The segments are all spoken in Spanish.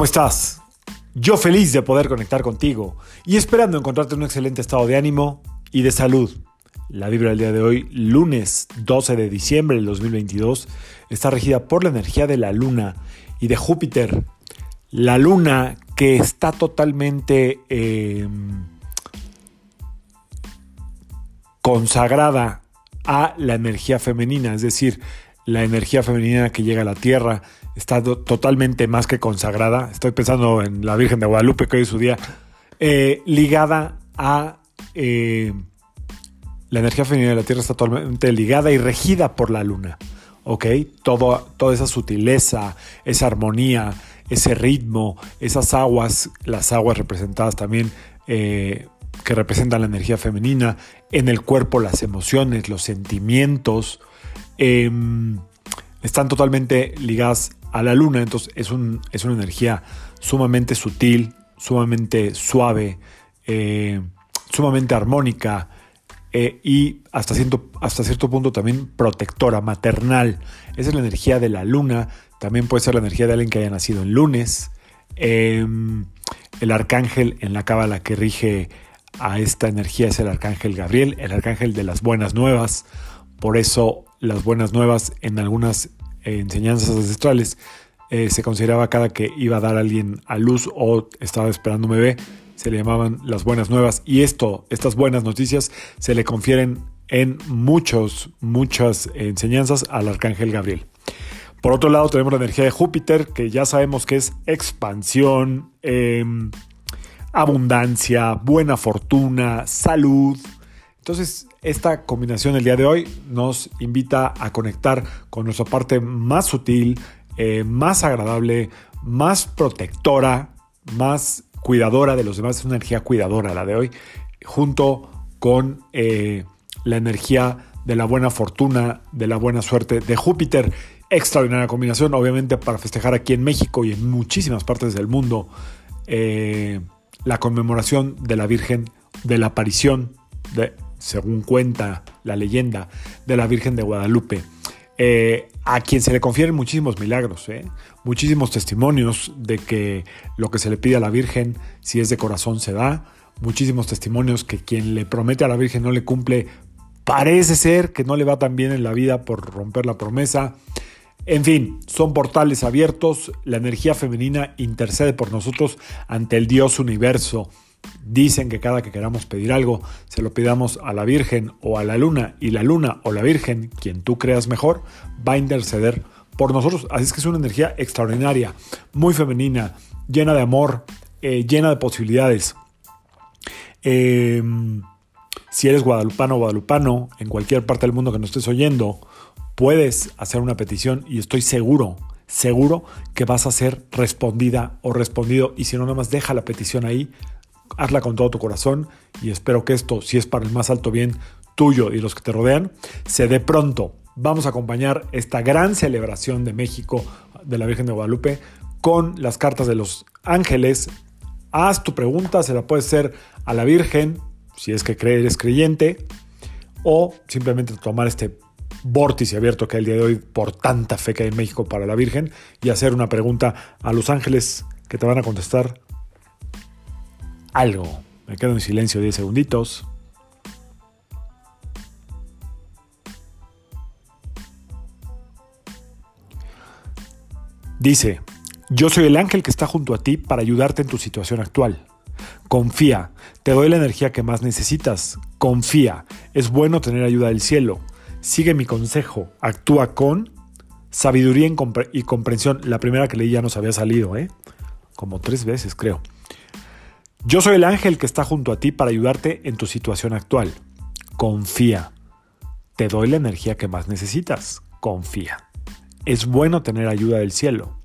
¿Cómo estás? Yo feliz de poder conectar contigo y esperando encontrarte en un excelente estado de ánimo y de salud. La vibra del día de hoy, lunes 12 de diciembre del 2022, está regida por la energía de la luna y de Júpiter. La luna que está totalmente eh, consagrada a la energía femenina, es decir, la energía femenina que llega a la Tierra está totalmente más que consagrada. Estoy pensando en la Virgen de Guadalupe, que hoy es su día, eh, ligada a... Eh, la energía femenina de la Tierra está totalmente ligada y regida por la Luna. ¿Ok? Todo, toda esa sutileza, esa armonía, ese ritmo, esas aguas, las aguas representadas también eh, que representan la energía femenina, en el cuerpo las emociones, los sentimientos, em, están totalmente ligadas a la luna, entonces es, un, es una energía sumamente sutil, sumamente suave, eh, sumamente armónica eh, y hasta cierto, hasta cierto punto también protectora, maternal. Esa es la energía de la luna, también puede ser la energía de alguien que haya nacido en lunes. Em, el arcángel en la cábala que rige a esta energía es el arcángel Gabriel, el arcángel de las buenas nuevas. Por eso las buenas nuevas en algunas enseñanzas ancestrales, eh, se consideraba cada que iba a dar a alguien a luz o estaba esperando un bebé, se le llamaban las buenas nuevas. Y esto, estas buenas noticias, se le confieren en muchos, muchas enseñanzas al arcángel Gabriel. Por otro lado, tenemos la energía de Júpiter, que ya sabemos que es expansión, em, abundancia, buena fortuna, salud, entonces, esta combinación el día de hoy nos invita a conectar con nuestra parte más sutil, eh, más agradable, más protectora, más cuidadora de los demás. Es una energía cuidadora la de hoy, junto con eh, la energía de la buena fortuna, de la buena suerte de Júpiter. Extraordinaria combinación, obviamente, para festejar aquí en México y en muchísimas partes del mundo eh, la conmemoración de la Virgen de la aparición de según cuenta la leyenda de la Virgen de Guadalupe, eh, a quien se le confieren muchísimos milagros, ¿eh? muchísimos testimonios de que lo que se le pide a la Virgen, si es de corazón, se da, muchísimos testimonios que quien le promete a la Virgen no le cumple, parece ser que no le va tan bien en la vida por romper la promesa. En fin, son portales abiertos, la energía femenina intercede por nosotros ante el Dios universo Dicen que cada que queramos pedir algo, se lo pidamos a la Virgen o a la Luna, y la Luna o la Virgen, quien tú creas mejor, va a interceder por nosotros. Así es que es una energía extraordinaria, muy femenina, llena de amor, eh, llena de posibilidades. Em, si eres guadalupano o guadalupano, en cualquier parte del mundo que nos estés oyendo, puedes hacer una petición y estoy seguro, seguro que vas a ser respondida o respondido. Y si no, nada más deja la petición ahí, hazla con todo tu corazón y espero que esto, si es para el más alto bien tuyo y los que te rodean, se dé pronto. Vamos a acompañar esta gran celebración de México de la Virgen de Guadalupe con las cartas de los ángeles. Haz tu pregunta, se la puedes hacer a la Virgen, si es que eres creyente, o simplemente tomar este vórtice abierto que hay el día de hoy por tanta fe que hay en México para la Virgen y hacer una pregunta a los ángeles que te van a contestar algo. Me quedo en silencio 10 segunditos. Dice, yo soy el ángel que está junto a ti para ayudarte en tu situación actual. Confía, te doy la energía que más necesitas. Confía, es bueno tener ayuda del cielo. Sigue mi consejo, actúa con sabiduría y comprensión. La primera que leí ya nos había salido, ¿eh? Como tres veces creo. Yo soy el ángel que está junto a ti para ayudarte en tu situación actual. Confía. Te doy la energía que más necesitas. Confía. Es bueno tener ayuda del cielo.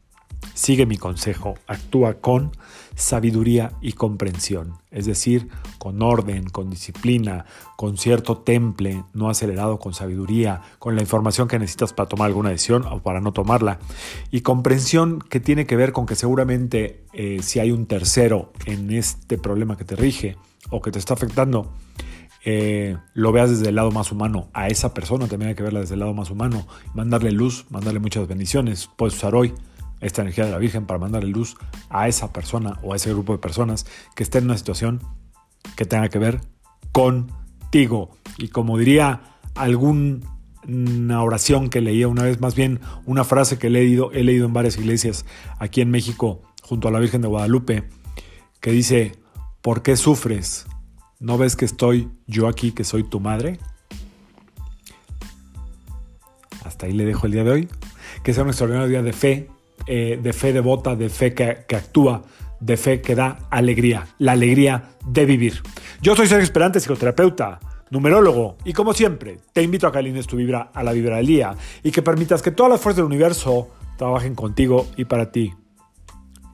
Sigue mi consejo, actúa con sabiduría y comprensión, es decir, con orden, con disciplina, con cierto temple, no acelerado, con sabiduría, con la información que necesitas para tomar alguna decisión o para no tomarla, y comprensión que tiene que ver con que seguramente eh, si hay un tercero en este problema que te rige o que te está afectando, eh, lo veas desde el lado más humano. A esa persona también hay que verla desde el lado más humano, mandarle luz, mandarle muchas bendiciones, puedes usar hoy esta energía de la Virgen para mandarle luz a esa persona o a ese grupo de personas que esté en una situación que tenga que ver contigo. Y como diría alguna oración que leía una vez, más bien una frase que he leído, he leído en varias iglesias aquí en México junto a la Virgen de Guadalupe, que dice, ¿por qué sufres? ¿No ves que estoy yo aquí, que soy tu madre? Hasta ahí le dejo el día de hoy. Que sea un extraordinario día de fe, eh, de fe devota, de fe que, actúa, de fe que da alegría, la alegría de vivir. Yo soy Sergio Esperante, psicoterapeuta, numerólogo, y como siempre, te invito a que tu vibra a la vibra del día y que permitas que todas las fuerzas del universo trabajen contigo y para ti.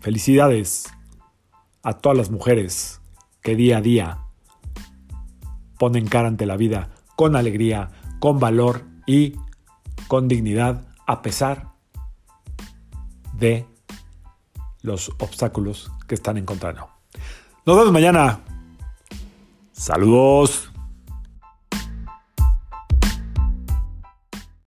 Felicidades a todas las mujeres que día a día ponen cara ante la vida con alegría, con valor y con dignidad a pesar de los obstáculos que están encontrando. Nos vemos mañana. Saludos.